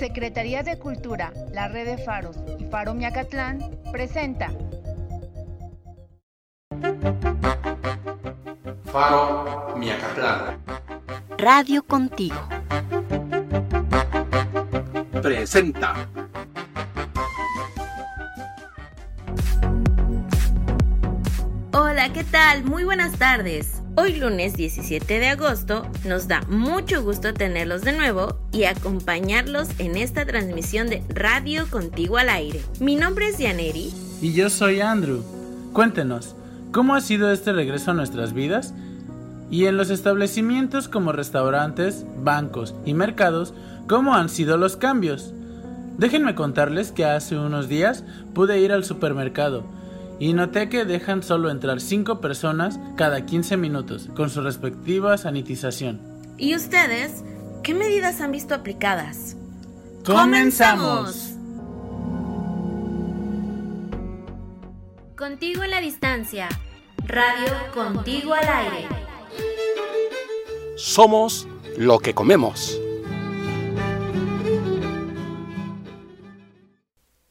Secretaría de Cultura, la Red de Faros y Faro Miacatlán presenta Faro Miacatlán. Radio contigo. Presenta. Hola, ¿qué tal? Muy buenas tardes. Hoy lunes 17 de agosto nos da mucho gusto tenerlos de nuevo y acompañarlos en esta transmisión de Radio Contigo al Aire. Mi nombre es Yaneri. Y yo soy Andrew. Cuéntenos, ¿cómo ha sido este regreso a nuestras vidas? Y en los establecimientos como restaurantes, bancos y mercados, ¿cómo han sido los cambios? Déjenme contarles que hace unos días pude ir al supermercado y noté que dejan solo entrar 5 personas cada 15 minutos, con su respectiva sanitización. ¿Y ustedes? ¿Qué medidas han visto aplicadas? ¡Comenzamos! Contigo en la distancia. Radio Contigo al aire. Somos lo que comemos.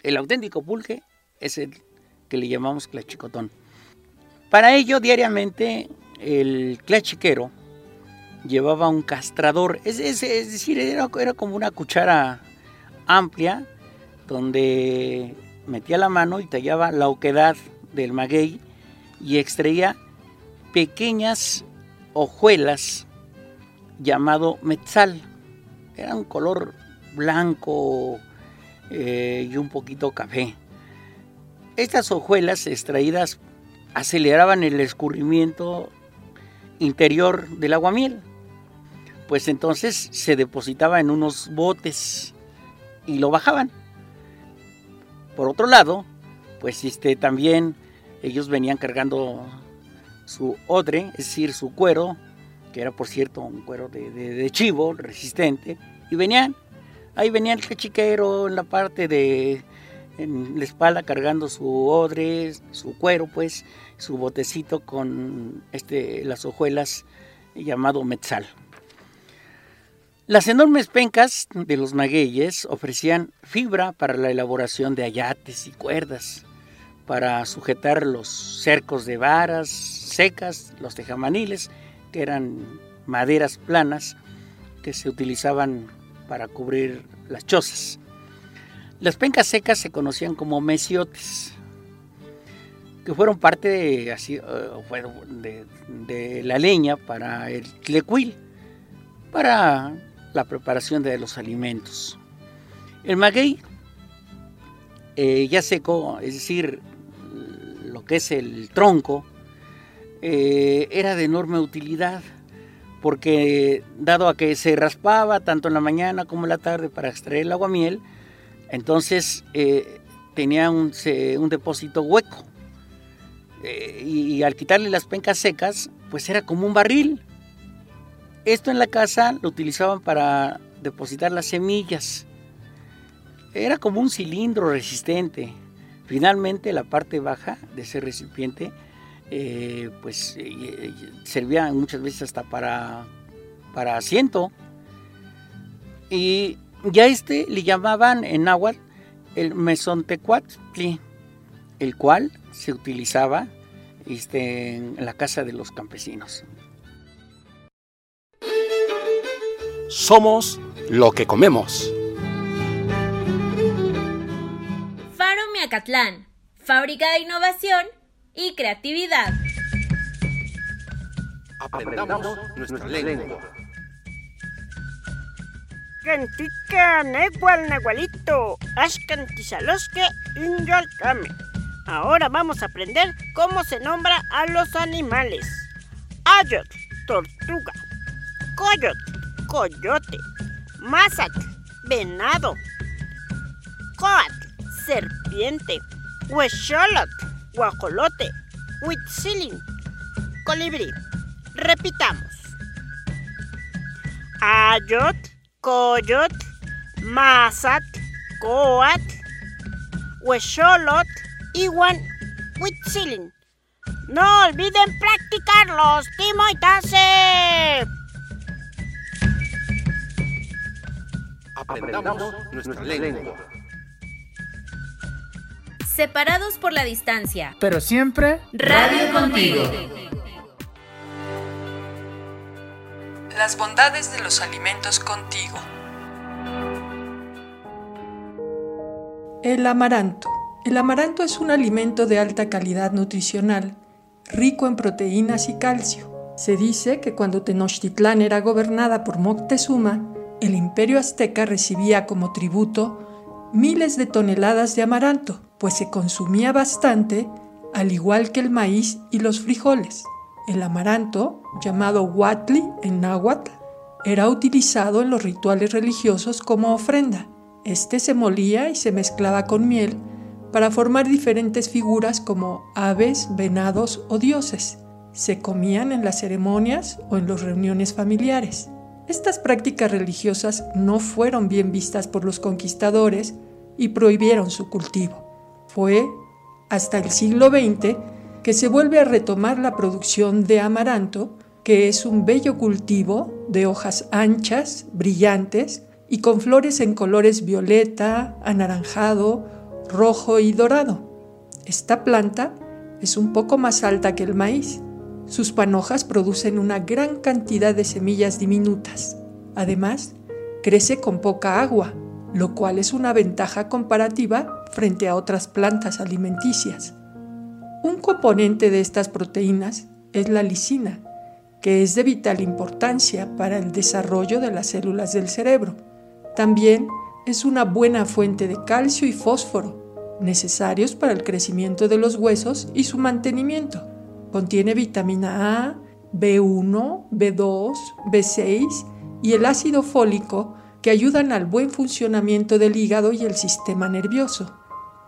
El auténtico pulque es el que le llamamos clachicotón. Para ello, diariamente, el clachiquero llevaba un castrador, es, es- decir, era, era como una cuchara amplia donde metía la mano y tallaba la oquedad del maguey y extraía pequeñas hojuelas llamado metzal. Era un color blanco eh, y un poquito café. Estas hojuelas extraídas aceleraban el escurrimiento interior del aguamiel. Pues entonces se depositaba en unos botes y lo bajaban. Por otro lado, pues este, también ellos venían cargando su odre, es decir, su cuero, que era por cierto un cuero de, chivo resistente, y venían, ahí venía el cachiquero en la parte de, en la espalda cargando su odre, su cuero, pues, su botecito con este, las hojuelas llamado metzal. Las enormes pencas de los magueyes ofrecían fibra para la elaboración de ayates y cuerdas, para sujetar los cercos de varas secas, los tejamaniles, que eran maderas planas que se utilizaban para cubrir las chozas. Las pencas secas se conocían como mesiotes, que fueron parte eh, de, de la leña para el tlecuil, para la preparación de los alimentos. El maguey, eh, ya seco, es decir, lo que es el tronco, eh, era de enorme utilidad, porque dado a que se raspaba tanto en la mañana como en la tarde para extraer el aguamiel, entonces eh, tenía un, un depósito hueco. Y, y al quitarle las pencas secas, pues era como un barril. Esto en la casa lo utilizaban para depositar las semillas. Era como un cilindro resistente. Finalmente la parte baja de ese recipiente eh, pues eh, eh, servía muchas veces hasta para, para asiento. Y ya este le llamaban en náhuatl el mesontecuatli, el cual se utilizaba este, en la casa de los campesinos. Somos lo que comemos. Faro Miacatlán. Fábrica de innovación y creatividad. Aprendamos nuestra lengua. Cantica negual nahualito, ashcantisaloske inyolcame. Ahora vamos a aprender cómo se nombra a los animales. Ayot, tortuga. Coyot, coyote. Mazat, venado. Coat, serpiente. Huecholot, guajolote. Huitzilin, colibrí. Repitamos. Ayot, Coyot, Mazat, Coat, Huecholot, Iwan, Huitzilin. No olviden practicarlos, Timo y Aprendamos nuestra lengua. Separados por la distancia. Pero siempre Radio contigo. Las bondades de los alimentos contigo. El amaranto. El amaranto es un alimento de alta calidad nutricional, rico en proteínas y calcio. Se dice que cuando Tenochtitlán era gobernada por Moctezuma, el imperio azteca recibía como tributo miles de toneladas de amaranto, pues se consumía bastante, al igual que el maíz y los frijoles. El amaranto, llamado huatli en náhuatl, era utilizado en los rituales religiosos como ofrenda. Este se molía y se mezclaba con miel para formar diferentes figuras como aves, venados o dioses. Se comían en las ceremonias o en las reuniones familiares. Estas prácticas religiosas no fueron bien vistas por los conquistadores y prohibieron su cultivo. Fue hasta el siglo XX que se vuelve a retomar la producción de amaranto, que es un bello cultivo de hojas anchas, brillantes y con flores en colores violeta, anaranjado, rojo y dorado. Esta planta es un poco más alta que el maíz. Sus panojas producen una gran cantidad de semillas diminutas. Además, crece con poca agua, lo cual es una ventaja comparativa frente a otras plantas alimenticias. Un componente de estas proteínas es la lisina, que es de vital importancia para el desarrollo de las células del cerebro. También es una buena fuente de calcio y fósforo, necesarios para el crecimiento de los huesos y su mantenimiento. Contiene vitamina A, B1, B2, B6 y el ácido fólico que ayudan al buen funcionamiento del hígado y el sistema nervioso.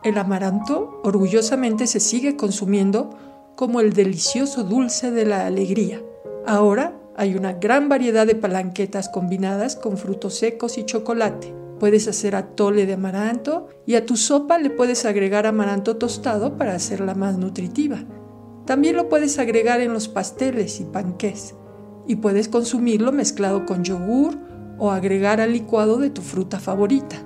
El amaranto orgullosamente se sigue consumiendo como el delicioso dulce de la alegría. Ahora hay una gran variedad de palanquetas combinadas con frutos secos y chocolate. Puedes hacer atole de amaranto y a tu sopa le puedes agregar amaranto tostado para hacerla más nutritiva. También lo puedes agregar en los pasteles y panqués y puedes consumirlo mezclado con yogur o agregar al licuado de tu fruta favorita.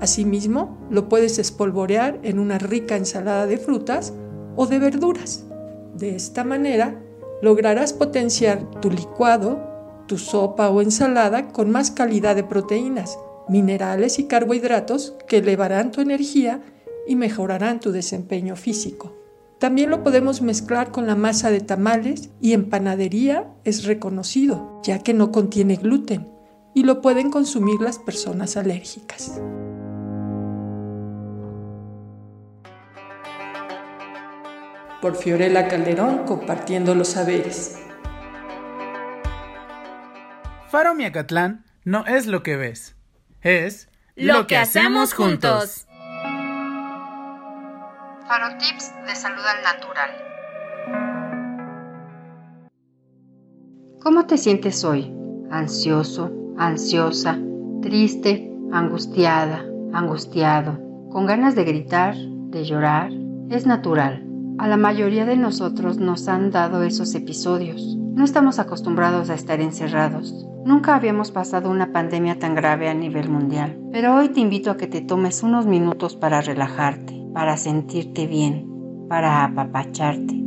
Asimismo, lo puedes espolvorear en una rica ensalada de frutas o de verduras. De esta manera, lograrás potenciar tu licuado, tu sopa o ensalada con más calidad de proteínas, minerales y carbohidratos que elevarán tu energía y mejorarán tu desempeño físico. También lo podemos mezclar con la masa de tamales y en panadería es reconocido, ya que no contiene gluten y lo pueden consumir las personas alérgicas. por Fiorella Calderón compartiendo los saberes. Faro Miacatlán no es lo que ves, es lo, que hacemos juntos. Faro Tips de Salud al Natural. ¿Cómo te sientes hoy? ¿Ansioso, ansiosa, triste, angustiada, angustiado, con ganas de gritar, de llorar? Es natural a la mayoría de nosotros nos han dado esos episodios. No estamos acostumbrados a estar encerrados. Nunca habíamos pasado una pandemia tan grave a nivel mundial. Pero hoy te invito a que te tomes unos minutos para relajarte, para sentirte bien, para apapacharte.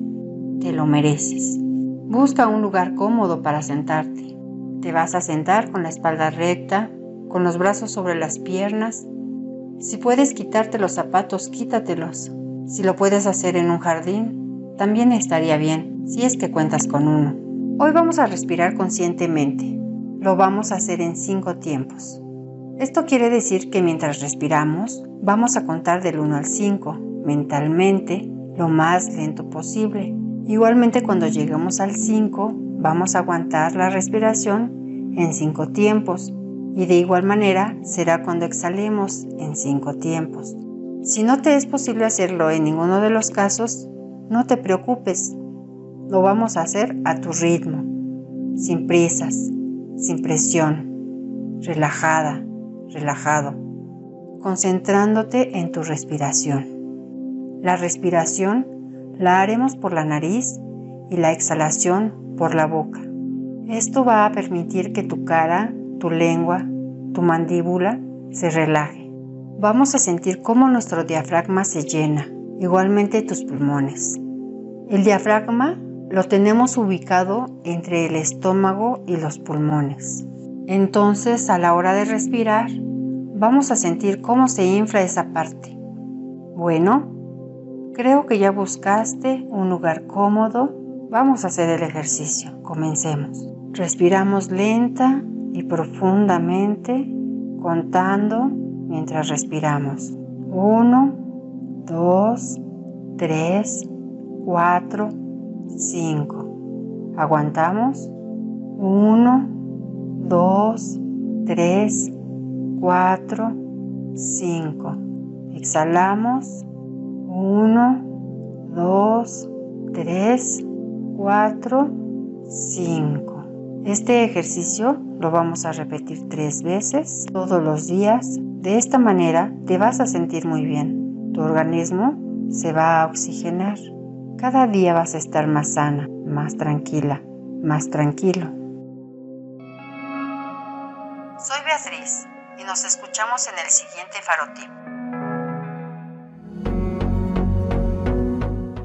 Te lo mereces. Busca un lugar cómodo para sentarte. Te vas a sentar con la espalda recta, con los brazos sobre las piernas. Si puedes quitarte los zapatos, quítatelos si lo puedes hacer en un jardín, también estaría bien, si es que cuentas con uno. Hoy vamos a respirar conscientemente. Lo vamos a hacer en cinco tiempos. Esto quiere decir que mientras respiramos, vamos a contar del 1 al 5, mentalmente, lo más lento posible. Igualmente cuando lleguemos al 5, vamos a aguantar la respiración en cinco tiempos. Y de igual manera será cuando exhalemos en cinco tiempos. Si no te es posible hacerlo en ninguno de los casos, no te preocupes. Lo vamos a hacer a tu ritmo, sin prisas, sin presión, relajada, relajado, concentrándote en tu respiración. La respiración la haremos por la nariz y la exhalación por la boca. Esto va a permitir que tu cara, tu lengua, tu mandíbula se relaje. Vamos a sentir cómo nuestro diafragma se llena, igualmente tus pulmones. El diafragma lo tenemos ubicado entre el estómago y los pulmones. Entonces, a la hora de respirar, vamos a sentir cómo se infla esa parte. Bueno, creo que ya buscaste un lugar cómodo. Vamos a hacer el ejercicio. Comencemos. Respiramos lenta y profundamente, contando mientras respiramos. 1, 2, 3, 4, 5. Aguantamos. 1, 2, 3, 4, 5. Exhalamos. 1, 2, 3, 4, 5. Este ejercicio lo vamos a repetir tres veces todos los días. De esta manera te vas a sentir muy bien. Tu organismo se va a oxigenar. Cada día vas a estar más sana, más tranquila, más tranquilo. Nos escuchamos en el siguiente Farotip.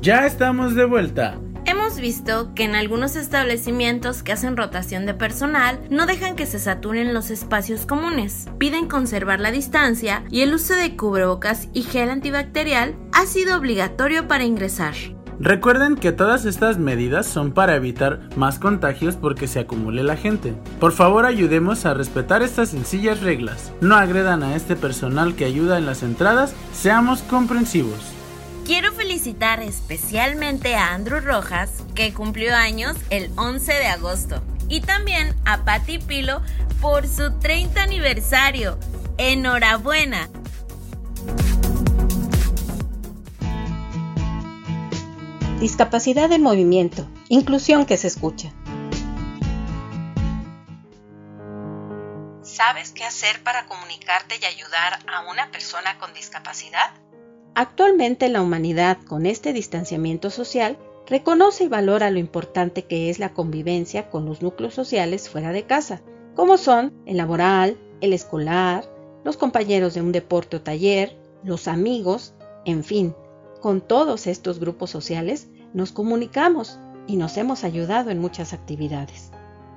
Ya estamos de vuelta. Hemos visto que en algunos establecimientos que hacen rotación de personal no dejan que se saturen los espacios comunes, piden conservar la distancia y el uso de cubrebocas y gel antibacterial ha sido obligatorio para ingresar. Recuerden que todas estas medidas son para evitar más contagios porque se acumule la gente. Por favor ayudemos a respetar estas sencillas reglas. No agredan a este personal que ayuda en las entradas, seamos comprensivos. Quiero felicitar especialmente a Andrew Rojas, que cumplió años el 11 de agosto, y también a Patti Pilo por su 30 aniversario. ¡Enhorabuena! Discapacidad en movimiento, inclusión que se escucha. ¿Sabes qué hacer para comunicarte y ayudar a una persona con discapacidad? Actualmente la humanidad, con este distanciamiento social, reconoce y valora lo importante que es la convivencia con los núcleos sociales fuera de casa, como son el laboral, el escolar, los compañeros de un deporte o taller, los amigos, en fin, con todos estos grupos sociales nos comunicamos y nos hemos ayudado en muchas actividades.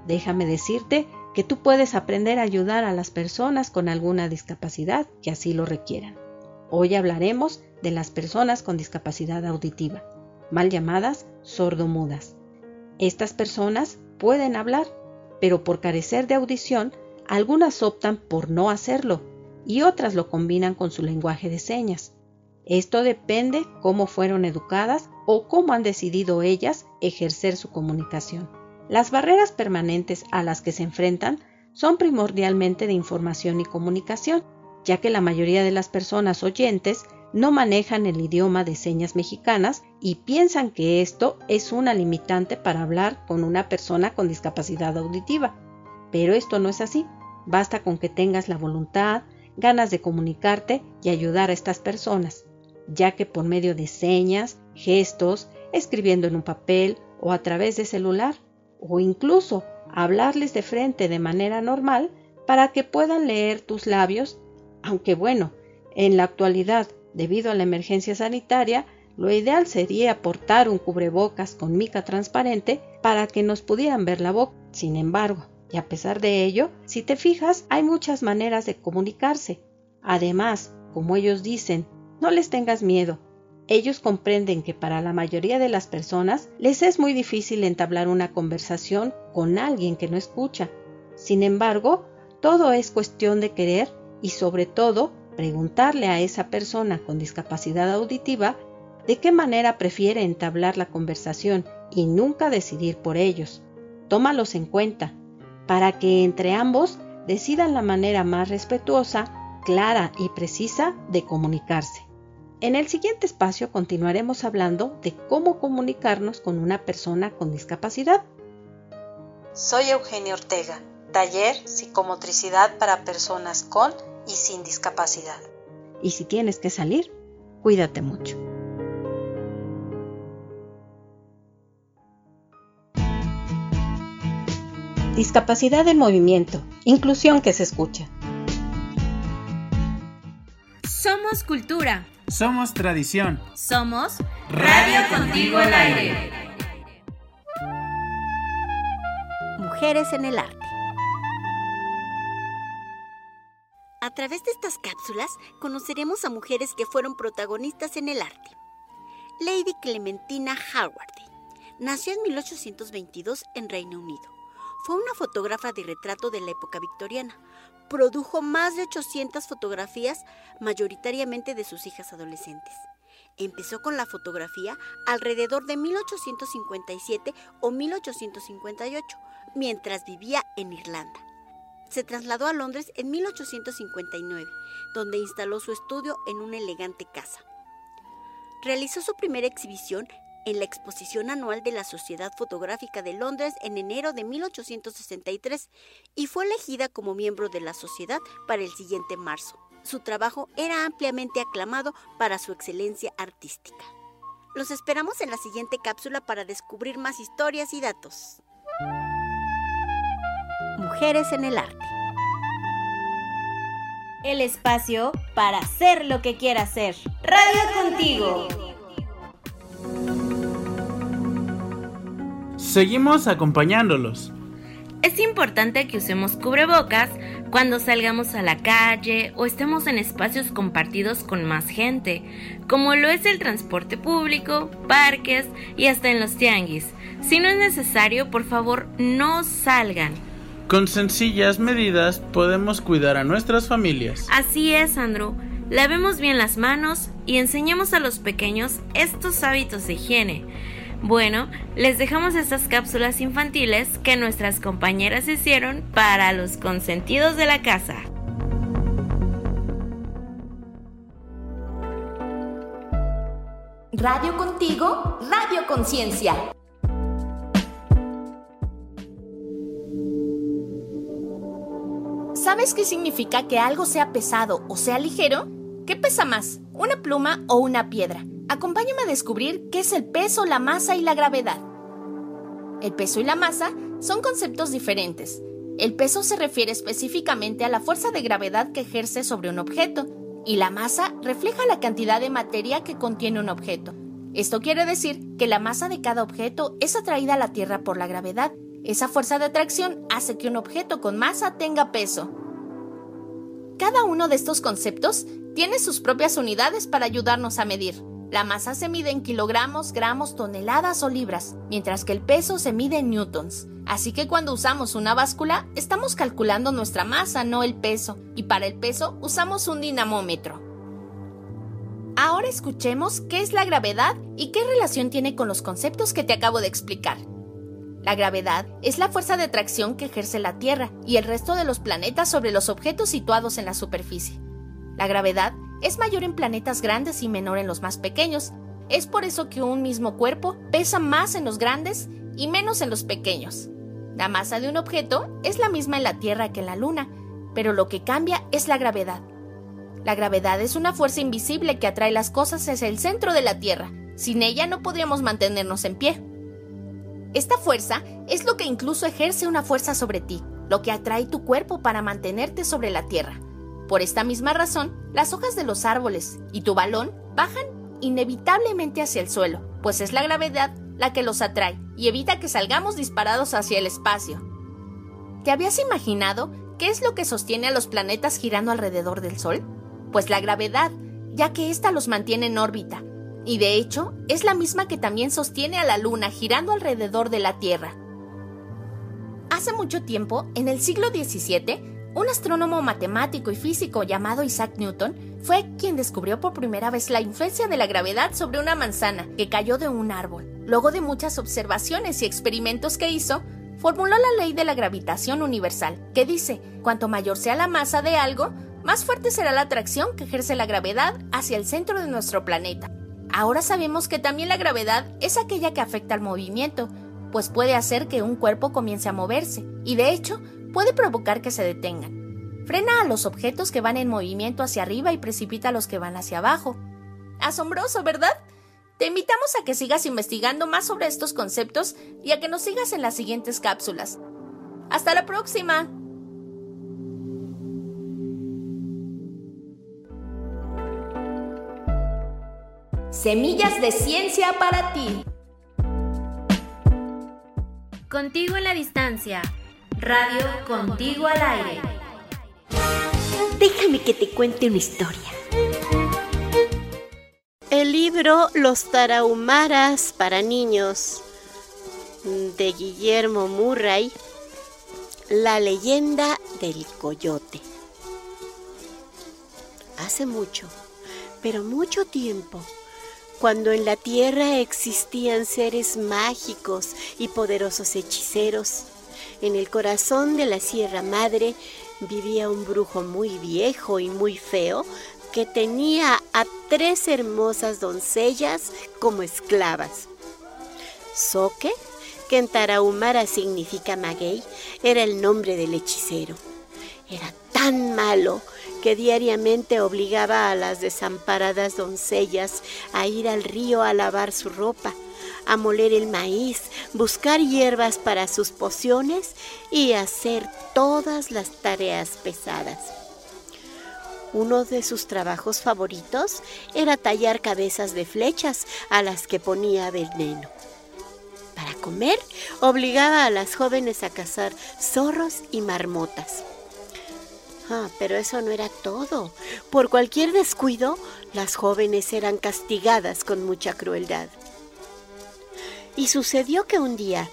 Déjame decirte que tú puedes aprender a ayudar a las personas con alguna discapacidad que así lo requieran. Hoy hablaremos de las personas con discapacidad auditiva, mal llamadas sordomudas. Estas personas pueden hablar, pero por carecer de audición, algunas optan por no hacerlo y otras lo combinan con su lenguaje de señas. Esto depende cómo fueron educadas o cómo han decidido ellas ejercer su comunicación. Las barreras permanentes a las que se enfrentan son primordialmente de información y comunicación, ya que la mayoría de las personas oyentes no manejan el idioma de señas mexicanas y piensan que esto es una limitante para hablar con una persona con discapacidad auditiva. Pero esto no es así. Basta con que tengas la voluntad, ganas de comunicarte y ayudar a estas personas, ya que por medio de señas, gestos, escribiendo en un papel o a través de celular, o incluso hablarles de frente de manera normal para que puedan leer tus labios aunque bueno, en la actualidad, debido a la emergencia sanitaria, lo ideal sería portar un cubrebocas con mica transparente para que nos pudieran ver la boca. Sin embargo, y a pesar de ello, si te fijas, hay muchas maneras de comunicarse. Además, como ellos dicen, no les tengas miedo. Ellos comprenden que para la mayoría de las personas les es muy difícil entablar una conversación con alguien que no escucha. Sin embargo, todo es cuestión de querer y sobre todo preguntarle a esa persona con discapacidad auditiva de qué manera prefiere entablar la conversación y nunca decidir por ellos. Tómalos en cuenta para que entre ambos decidan la manera más respetuosa, clara y precisa de comunicarse. En el siguiente espacio continuaremos hablando de cómo comunicarnos con una persona con discapacidad. Soy Eugenio Ortega, taller Psicomotricidad para personas con y sin discapacidad. Y si tienes que salir, cuídate mucho. Discapacidad en movimiento, inclusión que se escucha. Somos cultura. Somos tradición. Somos Radio Contigo al Aire. Mujeres en el arte. A través de estas cápsulas conoceremos a mujeres que fueron protagonistas en el arte. Lady Clementina Howard nació en 1822 en Reino Unido. Fue una fotógrafa de retrato de la época victoriana. Produjo más de 800 fotografías, mayoritariamente de sus hijas adolescentes. Empezó con la fotografía alrededor de 1857 o 1858, mientras vivía en Irlanda. Se trasladó a Londres en 1859, donde instaló su estudio en una elegante casa. Realizó su primera exhibición en la exposición anual de la Sociedad Fotográfica de Londres en enero de 1863 y fue elegida como miembro de la sociedad para el siguiente marzo. Su trabajo era ampliamente aclamado para su excelencia artística. Los esperamos en la siguiente cápsula para descubrir más historias y datos. Mujeres en el arte. El espacio para hacer lo que quiera hacer. Radio contigo. Seguimos acompañándolos. Es importante que usemos cubrebocas cuando salgamos a la calle o estemos en espacios compartidos con más gente, como lo es el transporte público, parques y hasta en los tianguis. Si no es necesario, por favor, no salgan. Con sencillas medidas podemos cuidar a nuestras familias. Así es, Andrew. Lavemos bien las manos y enseñemos a los pequeños estos hábitos de higiene. Bueno, les dejamos estas cápsulas infantiles que nuestras compañeras hicieron para los consentidos de la casa. Radio contigo, Radio Conciencia. ¿Sabes qué significa que algo sea pesado o sea ligero? ¿Qué pesa más, una pluma o una piedra? Acompáñame a descubrir qué es el peso, la masa y la gravedad. El peso y la masa son conceptos diferentes. El peso se refiere específicamente a la fuerza de gravedad que ejerce sobre un objeto, y la masa refleja la cantidad de materia que contiene un objeto. Esto quiere decir que la masa de cada objeto es atraída a la Tierra por la gravedad. Esa fuerza de atracción hace que un objeto con masa tenga peso. Cada uno de estos conceptos tiene sus propias unidades para ayudarnos a medir. La masa se mide en kilogramos, gramos, toneladas o libras, mientras que el peso se mide en newtons. Así que cuando usamos una báscula, estamos calculando nuestra masa, no el peso, y para el peso usamos un dinamómetro. Ahora escuchemos qué es la gravedad y qué relación tiene con los conceptos que te acabo de explicar. La gravedad es la fuerza de atracción que ejerce la Tierra y el resto de los planetas sobre los objetos situados en la superficie. La gravedad es mayor en planetas grandes y menor en los más pequeños. Es por eso que un mismo cuerpo pesa más en los grandes y menos en los pequeños. La masa de un objeto es la misma en la Tierra que en la Luna, pero lo que cambia es la gravedad. La gravedad es una fuerza invisible que atrae las cosas hacia el centro de la Tierra. Sin ella no podríamos mantenernos en pie. Esta fuerza es lo que incluso ejerce una fuerza sobre ti, lo que atrae tu cuerpo para mantenerte sobre la Tierra. Por esta misma razón, las hojas de los árboles y tu balón bajan inevitablemente hacia el suelo, pues es la gravedad la que los atrae y evita que salgamos disparados hacia el espacio. ¿Te habías imaginado qué es lo que sostiene a los planetas girando alrededor del Sol? Pues la gravedad, ya que ésta los mantiene en órbita, y de hecho es la misma que también sostiene a la Luna girando alrededor de la Tierra. Hace mucho tiempo, en el siglo XVII, un astrónomo matemático y físico llamado Isaac Newton fue quien descubrió por primera vez la influencia de la gravedad sobre una manzana que cayó de un árbol. Luego de muchas observaciones y experimentos que hizo, formuló la ley de la gravitación universal, que dice, cuanto mayor sea la masa de algo, más fuerte será la atracción que ejerce la gravedad hacia el centro de nuestro planeta. Ahora sabemos que también la gravedad es aquella que afecta al movimiento, pues puede hacer que un cuerpo comience a moverse, y de hecho puede provocar que se detengan. Frena a los objetos que van en movimiento hacia arriba y precipita a los que van hacia abajo. Asombroso, ¿verdad? Te invitamos a que sigas investigando más sobre estos conceptos y a que nos sigas en las siguientes cápsulas. ¡Hasta la próxima! Semillas de ciencia para ti. Contigo en la distancia. Radio Contigo al aire. Déjame que te cuente una historia. El libro Los Tarahumaras para niños de Guillermo Murray, La leyenda del coyote. Hace mucho, pero mucho tiempo, cuando en la tierra existían seres mágicos y poderosos hechiceros, en el corazón de la Sierra Madre vivía un brujo muy viejo y muy feo que tenía a tres hermosas doncellas como esclavas. Soque, que en Tarahumara significa maguey, era el nombre del hechicero. Era tan malo que diariamente obligaba a las desamparadas doncellas a ir al río a lavar su ropa, a moler el maíz, buscar hierbas para sus pociones y hacer todas las tareas pesadas. Uno de sus trabajos favoritos era tallar cabezas de flechas a las que ponía veneno. Para comer, obligaba a las jóvenes a cazar zorros y marmotas. Ah, pero eso no era todo. Por cualquier descuido, las jóvenes eran castigadas con mucha crueldad. Y sucedió que un día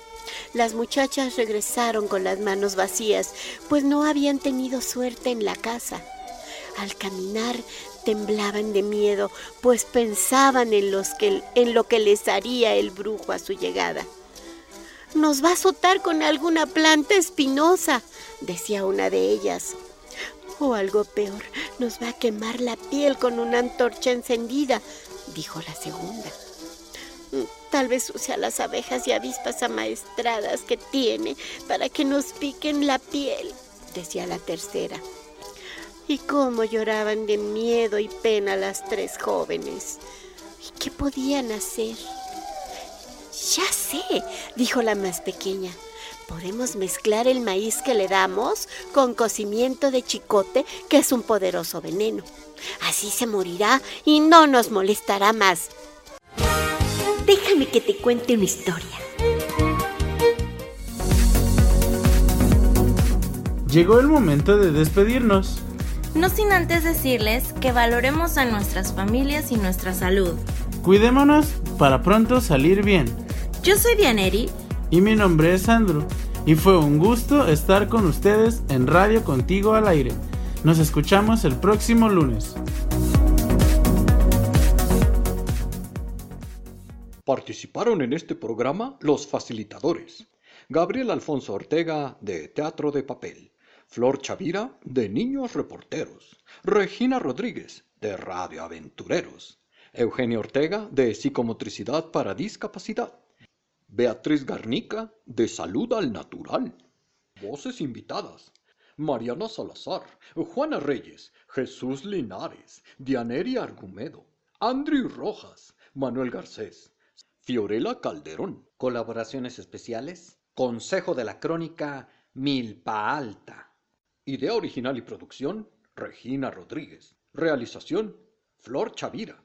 las muchachas regresaron con las manos vacías, pues no habían tenido suerte en la casa. Al caminar temblaban de miedo, pues pensaban en, lo que les haría el brujo a su llegada. Nos va a azotar con alguna planta espinosa, decía una de ellas. O algo peor, nos va a quemar la piel con una antorcha encendida, dijo la segunda. Tal vez use las abejas y avispas amaestradas que tiene para que nos piquen la piel, decía la tercera. Y cómo lloraban de miedo y pena las tres jóvenes. ¿Y qué podían hacer? Ya sé, dijo la más pequeña. Podemos mezclar el maíz que le damos con cocimiento de chicote, que es un poderoso veneno. Así se morirá y no nos molestará más. Déjame que te cuente una historia. Llegó el momento de despedirnos. No sin antes decirles que valoremos a nuestras familias y nuestra salud. Cuidémonos para pronto salir bien. Yo soy Dianeri. Y mi nombre es Sandro. Y fue un gusto estar con ustedes en Radio Contigo al Aire. Nos escuchamos el próximo lunes. Participaron en este programa los facilitadores. Gabriel Alfonso Ortega, de Teatro de Papel. Flor Chavira, de Niños Reporteros. Regina Rodríguez, de Radio Aventureros. Eugenio Ortega, de Psicomotricidad para Discapacidad. Beatriz Garnica, de Salud al Natural. Voces invitadas. Mariana Salazar, Juana Reyes, Jesús Linares, Dianeria Argumedo, Andrew Rojas, Manuel Garcés, Fiorella Calderón. Colaboraciones especiales. Consejo de la Crónica Milpa Alta. Idea original y producción, Regina Rodríguez. Realización, Flor Chavira.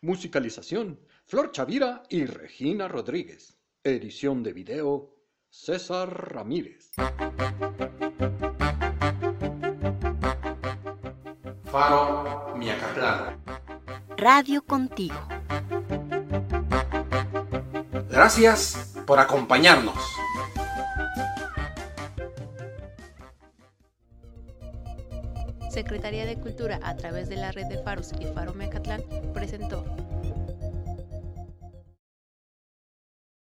Musicalización, Flor Chavira y Regina Rodríguez. Edición de video, César Ramírez. Faro Miacatlán. Radio Contigo. Gracias por acompañarnos. Secretaría de Cultura a través de la red de Faros y Faro Mecatlán presentó